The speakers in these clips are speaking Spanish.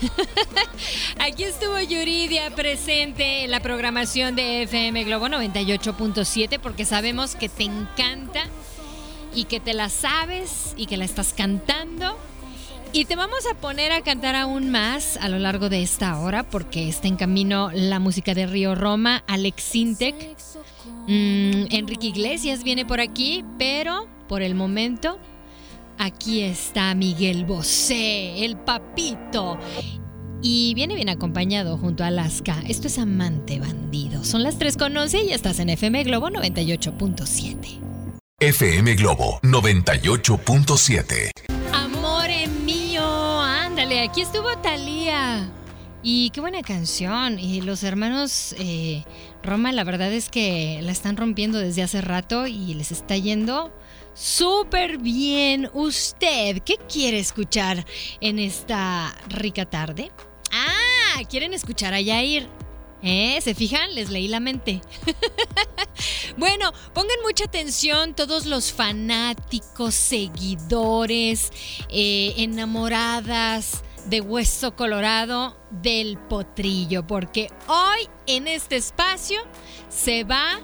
Aquí estuvo Yuridia presente en la programación de FM Globo 98.7 porque sabemos que te encanta y que te la sabes y que la estás cantando. Y te vamos a poner a cantar aún más a lo largo de esta hora porque está en camino la música de Río Roma, Alex Sintek. Mm, Enrique Iglesias viene por aquí, pero por el momento aquí está Miguel Bosé, el papito. Y viene bien acompañado junto a Alaska. Esto es Amante Bandido. Son las 3 con 11 y estás en FM Globo 98.7. FM Globo 98.7. Amore mío, ándale, aquí estuvo Talía. Y qué buena canción. Y los hermanos eh, Roma, la verdad es que la están rompiendo desde hace rato y les está yendo súper bien. ¿Usted qué quiere escuchar en esta rica tarde? Ah, ¿quieren escuchar a Yair? ¿Eh? ¿Se fijan? Les leí la mente. bueno, pongan mucha atención todos los fanáticos, seguidores, eh, enamoradas de Hueso Colorado del Potrillo, porque hoy en este espacio se va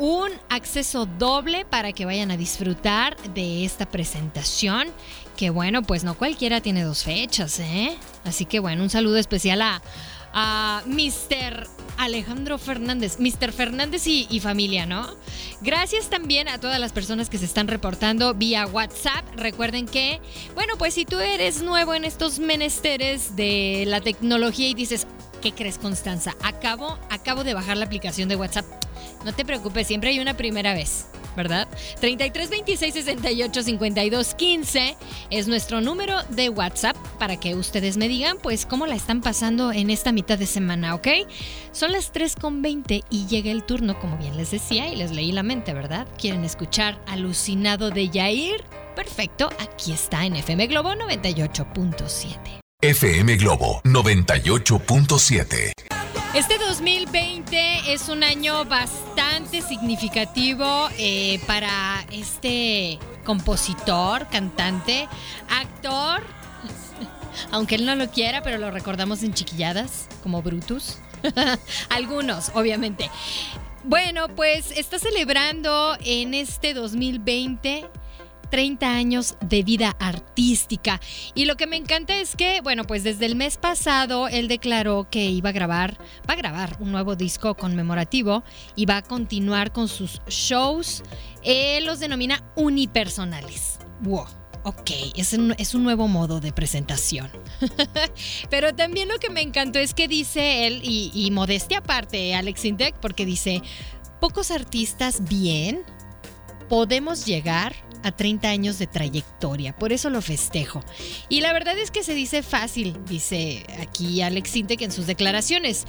un acceso doble para que vayan a disfrutar de esta presentación. Que bueno, pues no cualquiera tiene dos fechas, ¿eh? Así que bueno, un saludo especial a, a Mr. Alejandro Fernández, Mr. Fernández y, familia, ¿no? Gracias también a todas las personas que se están reportando vía WhatsApp. Recuerden que, bueno, pues si tú eres nuevo en estos menesteres de la tecnología y dices, ¿qué crees, Constanza? Acabo, acabo de bajar la aplicación de WhatsApp. No te preocupes, siempre hay una primera vez. ¿Verdad? 33 26 68 52 15 es nuestro número de WhatsApp para que ustedes me digan, pues, cómo la están pasando en esta mitad de semana, ¿ok? Son las 3 con 20 y llega el turno, como bien les decía, y les leí la mente, ¿verdad? ¿Quieren escuchar Alucinado de Yair? Perfecto, aquí está en FM Globo 98.7. FM Globo 98.7. Este 2020 es un año bastante significativo eh, para este compositor, cantante, actor, aunque él no lo quiera, pero lo recordamos en chiquilladas, como Brutus. Algunos, obviamente. Bueno, pues está celebrando en este 2020 30 años de vida artística. Y lo que me encanta es que, bueno, pues desde el mes pasado él declaró que iba a grabar, va a grabar un nuevo disco conmemorativo y va a continuar con sus shows. Él los denomina unipersonales. Wow. Ok, es un, es un, nuevo modo de presentación. Pero también lo que me encantó es que dice él, y, y modestia aparte, Alex Intec, porque dice, pocos artistas bien podemos llegar a 30 años de trayectoria, por eso lo festejo. Y la verdad es que se dice fácil, dice aquí Alex Sintek en sus declaraciones.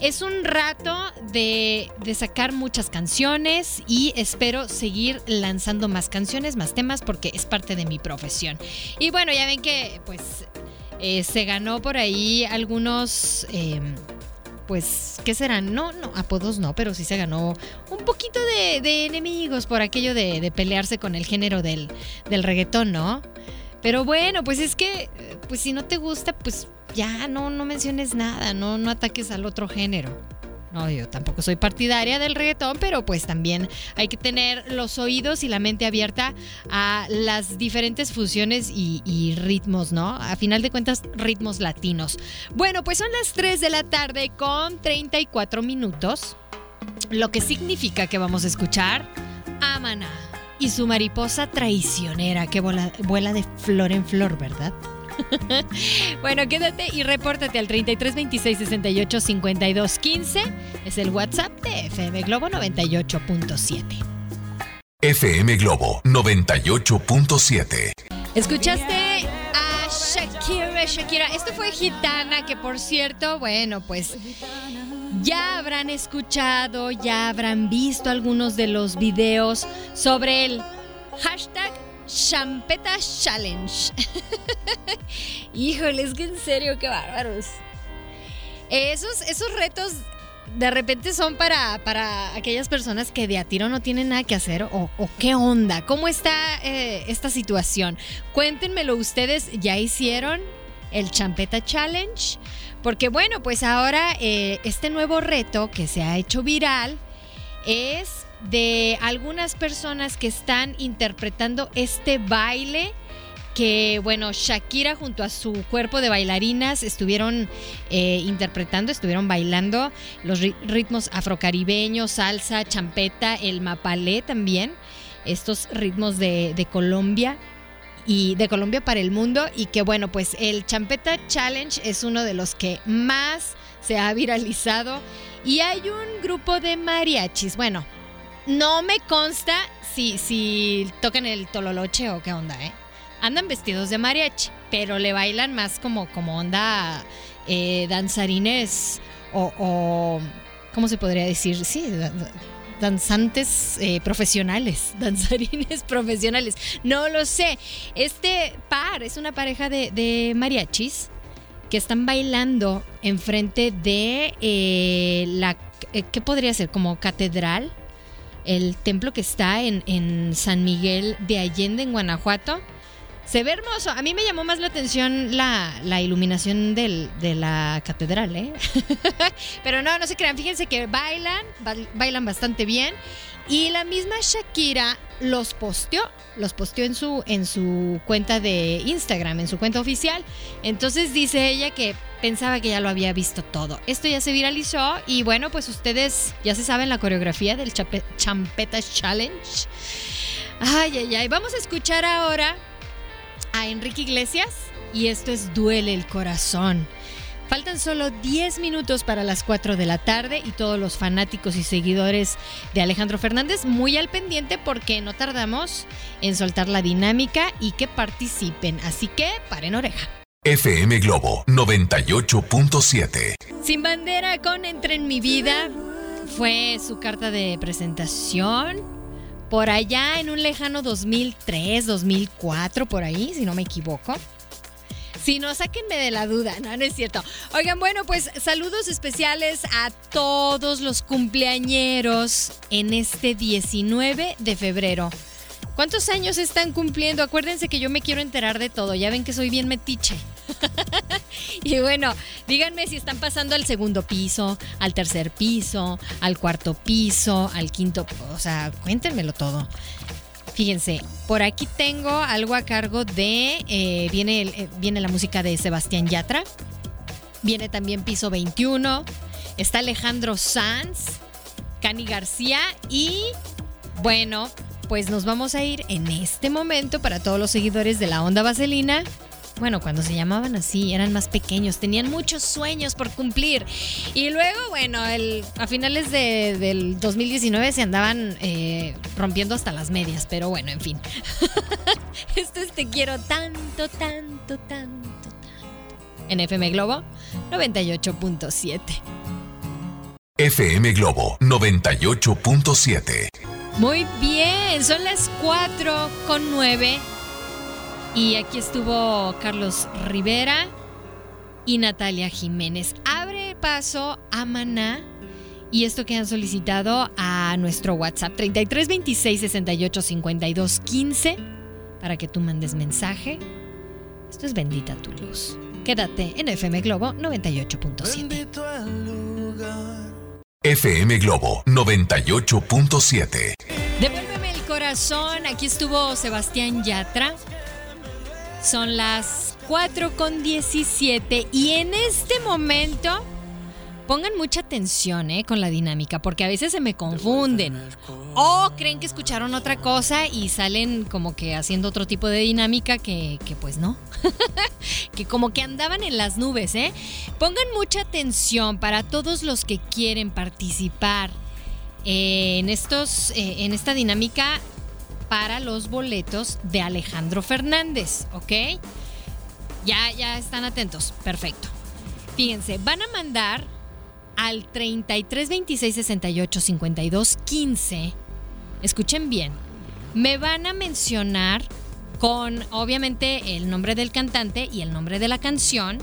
Es un rato de, de, sacar muchas canciones y espero seguir lanzando más canciones, más temas, porque es parte de mi profesión. Y bueno, ya ven que pues eh, se ganó por ahí algunos... Eh, pues, ¿qué serán? No, no, apodos no, pero sí se ganó un poquito de, de enemigos por aquello de, pelearse con el género del, del reggaetón, ¿no? Pero bueno, pues es que, pues si no te gusta, pues ya no, no menciones nada, no, no ataques al otro género. No, yo tampoco soy partidaria del reggaetón, pero pues también hay que tener los oídos y la mente abierta a las diferentes fusiones y, ritmos, ¿no? A final de cuentas, ritmos latinos. Bueno, pues son las 3 de la tarde con 34 minutos, lo que significa que vamos a escuchar Amana y su mariposa traicionera que vuela de flor en flor, ¿verdad? bueno, quédate y repórtate al 33 26 68 52 15. Es el WhatsApp de FM Globo 98.7. FM Globo 98.7. ¿Escuchaste a Shakira? Shakira, esto fue Gitana, que por cierto, bueno, pues ya habrán escuchado, ya habrán visto algunos de los videos sobre el hashtag Champeta Challenge. Híjole, es que en serio, qué bárbaros. Esos, esos retos de repente son para, para aquellas personas que de a tiro no tienen nada que hacer o, qué onda, cómo está eh, esta situación. Cuéntenmelo ustedes, ¿ya hicieron el Champeta Challenge? Porque bueno, pues ahora eh, este nuevo reto que se ha hecho viral es de algunas personas que están interpretando este baile que bueno, Shakira junto a su cuerpo de bailarinas estuvieron eh, interpretando, estuvieron bailando los ritmos afrocaribeños, salsa, champeta, el mapalé también, estos ritmos de, de Colombia y de Colombia para el mundo y que bueno, pues el Champeta Challenge es uno de los que más se ha viralizado. Y hay un grupo de mariachis, bueno, no me consta si, si tocan el tololoche o qué onda, ¿eh? Andan vestidos de mariachi, pero le bailan más como, como onda eh, danzarines o, ¿cómo se podría decir? Sí, danzantes eh, profesionales, danzarines profesionales. No lo sé. Este par es una pareja de, mariachis que están bailando enfrente de eh, la... ¿Qué podría ser? Como catedral el templo que está en, en San Miguel de Allende, en Guanajuato. Se ve hermoso. A mí me llamó más la atención la, la iluminación de la catedral, ¿eh? Pero no, no se crean. Fíjense que bailan, bailan bastante bien. Y la misma Shakira los posteó, los posteó en su, en su cuenta de Instagram, en su cuenta oficial. Entonces dice ella que pensaba que ya lo había visto todo. Esto ya se viralizó y bueno, pues ustedes ya se saben la coreografía del Champeta Challenge. Ay, ay, ay. Vamos a escuchar ahora a Enrique Iglesias y esto es Duele el Corazón. Faltan solo 10 minutos para las 4 de la tarde y todos los fanáticos y seguidores de Alejandro Fernández muy al pendiente porque no tardamos en soltar la dinámica y que participen. Así que paren oreja. FM Globo 98.7. Sin bandera con Entre en mi vida fue su carta de presentación por allá en un lejano 2003, 2004, por ahí, si no me equivoco. Si no, sáquenme de la duda, no, no es cierto. Oigan, bueno, pues saludos especiales a todos los cumpleañeros en este 19 de febrero. ¿Cuántos años están cumpliendo? Acuérdense que yo me quiero enterar de todo. Ya ven que soy bien metiche. y bueno, díganme si están pasando al segundo piso, al tercer piso, al cuarto piso, al quinto. O sea, cuéntenmelo todo. Fíjense, por aquí tengo algo a cargo de. Eh, viene, eh, viene la música de Sebastián Yatra. Viene también Piso 21. Está Alejandro Sanz, Cani García y. Bueno, pues nos vamos a ir en este momento para todos los seguidores de la Onda Vaselina bueno, cuando se llamaban así, eran más pequeños, tenían muchos sueños por cumplir. Y luego, bueno, el, a finales del 2019 se andaban eh, rompiendo hasta las medias, pero bueno, en fin. Esto es Te quiero tanto, tanto, tanto, tanto. En FM Globo 98.7. FM Globo 98.7. Muy bien, son las 4 con 9 y aquí estuvo Carlos Rivera y Natalia Jiménez. Abre paso a Maná. Y esto que han solicitado a nuestro WhatsApp 33 26 68 52 15 para que tú mandes mensaje. Esto es Bendita tu luz. Quédate en FM Globo 98.7. FM Globo 98.7. Devuélveme el corazón. Aquí estuvo Sebastián Yatra. Son las 4 con 17 y en este momento Pongan mucha atención ¿eh? con la dinámica, porque a veces se me confunden. O creen que escucharon otra cosa y salen como que haciendo otro tipo de dinámica que, que pues no. que como que andaban en las nubes, ¿eh? Pongan mucha atención para todos los que quieren participar en, estos, eh, en esta dinámica para los boletos de Alejandro Fernández, ¿ok? Ya, ya están atentos, perfecto. Fíjense, van a mandar al 33 26 68 52 15. Escuchen bien. Me van a mencionar con obviamente el nombre del cantante y el nombre de la canción.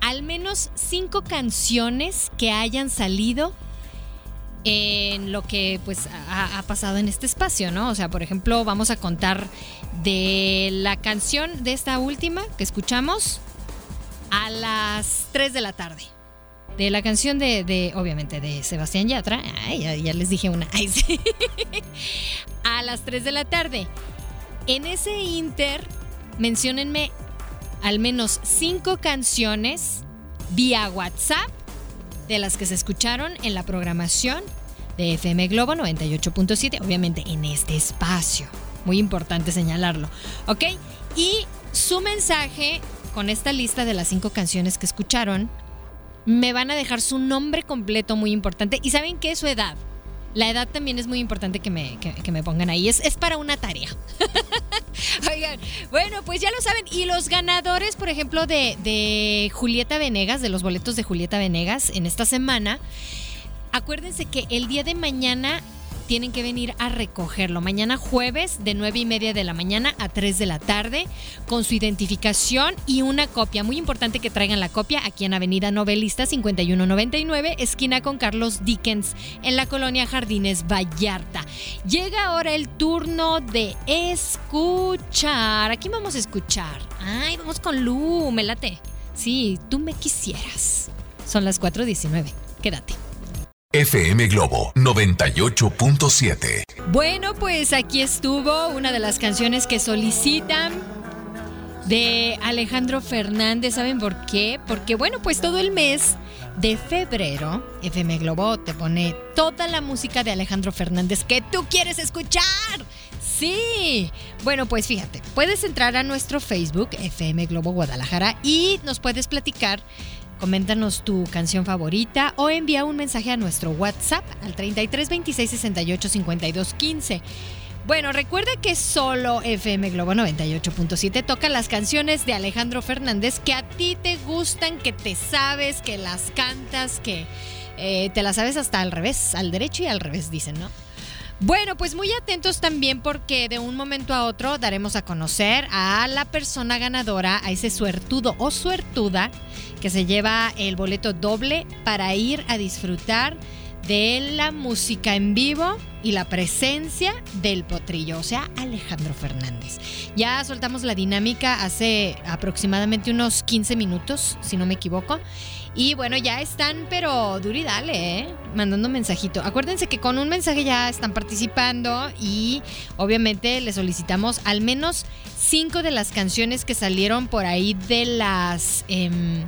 Al menos cinco canciones que hayan salido en lo que pues ha, pasado en este espacio, ¿no? O sea, por ejemplo, vamos a contar de la canción de esta última que escuchamos a las 3 de la tarde. De la canción de, obviamente, de Sebastián Yatra. Ay, ya, les dije una. A las 3 de la tarde. En ese inter, menciónenme al menos 5 canciones vía WhatsApp de las que se escucharon en la programación de FM Globo 98.7, obviamente en este espacio. Muy importante señalarlo. ¿Ok? Y su mensaje con esta lista de las cinco canciones que escucharon, me van a dejar su nombre completo muy importante. Y saben que es su edad. La edad también es muy importante que me, me pongan ahí. Es, es para una tarea. Bueno, pues ya lo saben. Y los ganadores, por ejemplo, de, de Julieta Venegas, de los boletos de Julieta Venegas en esta semana, acuérdense que el día de mañana tienen que venir a recogerlo. Mañana jueves de 9 y media de la mañana a 3 de la tarde con su identificación y una copia. Muy importante que traigan la copia aquí en Avenida Novelista 5199, esquina con Carlos Dickens, en la colonia Jardines Vallarta. Llega ahora el turno de escuchar. Aquí vamos a escuchar. Ay, vamos con Lu, me late. Sí, tú me quisieras. Son las 4.19. Quédate. FM Globo 98.7. Bueno, pues aquí estuvo una de las canciones que solicitan de Alejandro Fernández. ¿Saben por qué? Porque bueno, pues todo el mes de febrero, FM Globo te pone toda la música de Alejandro Fernández que tú quieres escuchar. Sí. Bueno, pues fíjate, puedes entrar a nuestro Facebook, FM Globo Guadalajara, y nos puedes platicar Coméntanos tu canción favorita o envía un mensaje a nuestro WhatsApp al 33 26 68 52 15. Bueno, recuerda que solo FM Globo 98.7 toca las canciones de Alejandro Fernández que a ti te gustan, que te sabes, que las cantas, que eh, te las sabes hasta al revés, al derecho y al revés, dicen, ¿no? Bueno, pues muy atentos también porque de un momento a otro daremos a conocer a la persona ganadora, a ese suertudo o suertuda que se lleva el boleto doble para ir a disfrutar de la música en vivo y la presencia del potrillo, o sea, Alejandro Fernández. Ya soltamos la dinámica hace aproximadamente unos 15 minutos, si no me equivoco. Y bueno, ya están, pero duro dale, ¿eh? mandando mensajito. Acuérdense que con un mensaje ya están participando y obviamente les solicitamos al menos cinco de las canciones que salieron por ahí de las... Em,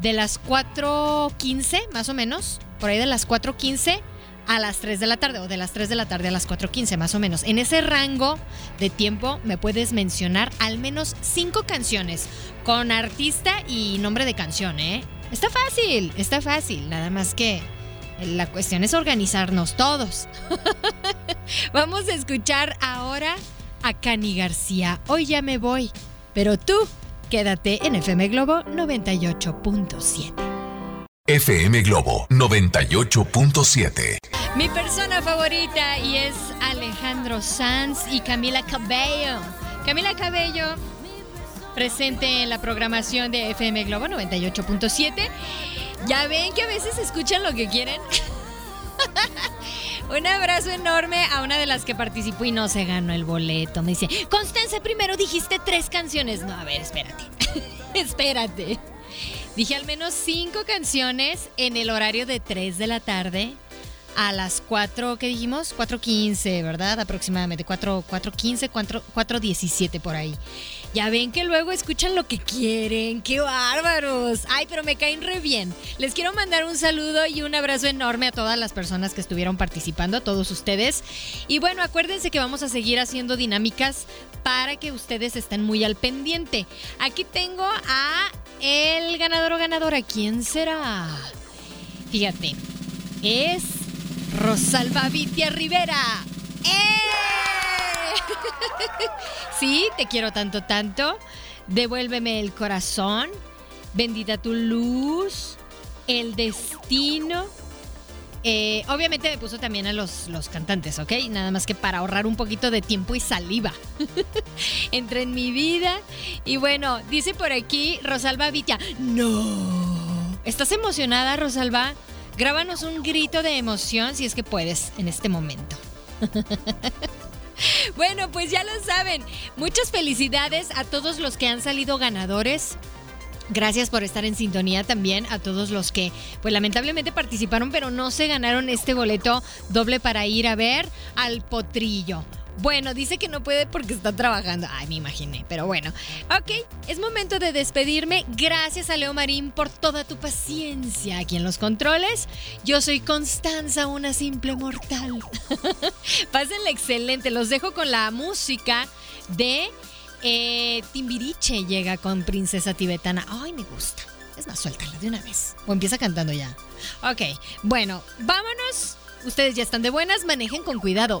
de las 4.15, más o menos, por ahí de las 4.15 a las 3 de la tarde o de las 3 de la tarde a las 4.15 más o menos. En ese rango de tiempo me puedes mencionar al menos cinco canciones con artista y nombre de canción, ¿eh? Está fácil, está fácil, nada más que la cuestión es organizarnos todos. Vamos a escuchar ahora a Cani García. Hoy ya me voy, pero tú quédate en FM Globo 98.7. FM Globo 98.7. Mi persona favorita y es Alejandro Sanz y Camila Cabello. Camila Cabello presente en la programación de FM Globo 98.7. Ya ven que a veces escuchan lo que quieren. Un abrazo enorme a una de las que participó y no se ganó el boleto. Me dice, Constanza, primero dijiste tres canciones. No, a ver, espérate. espérate. Dije al menos cinco canciones en el horario de 3 de la tarde a las 4, ¿qué dijimos? 4.15, ¿verdad? Aproximadamente, 4.15, 4.17 por ahí. Ya ven que luego escuchan lo que quieren. ¡Qué bárbaros! Ay, pero me caen re bien. Les quiero mandar un saludo y un abrazo enorme a todas las personas que estuvieron participando, a todos ustedes. Y bueno, acuérdense que vamos a seguir haciendo dinámicas para que ustedes estén muy al pendiente. Aquí tengo a el ganador o ganadora. ¿Quién será? Fíjate, es Rosalba Vitia Rivera. ¡Eh! sí, te quiero tanto, tanto. Devuélveme el corazón. Bendita tu luz. El destino. Eh, obviamente me puso también a los, los cantantes, ¿ok? Nada más que para ahorrar un poquito de tiempo y saliva. Entré en mi vida. Y bueno, dice por aquí Rosalba Vitia. ¡No! ¿Estás emocionada, Rosalba? Grábanos un grito de emoción si es que puedes en este momento. bueno, pues ya lo saben. Muchas felicidades a todos los que han salido ganadores. Gracias por estar en sintonía también a todos los que, pues lamentablemente participaron, pero no se ganaron este boleto doble para ir a ver al potrillo. Bueno, dice que no puede porque está trabajando. Ay, me imaginé, pero bueno. Ok, es momento de despedirme. Gracias a Leo Marín por toda tu paciencia aquí en los controles. Yo soy Constanza, una simple mortal. Pásenle excelente. Los dejo con la música de eh, Timbiriche. Llega con Princesa Tibetana. Ay, me gusta. Es más, suéltala de una vez. O empieza cantando ya. Ok, bueno, vámonos. Ustedes ya están de buenas, manejen con cuidado.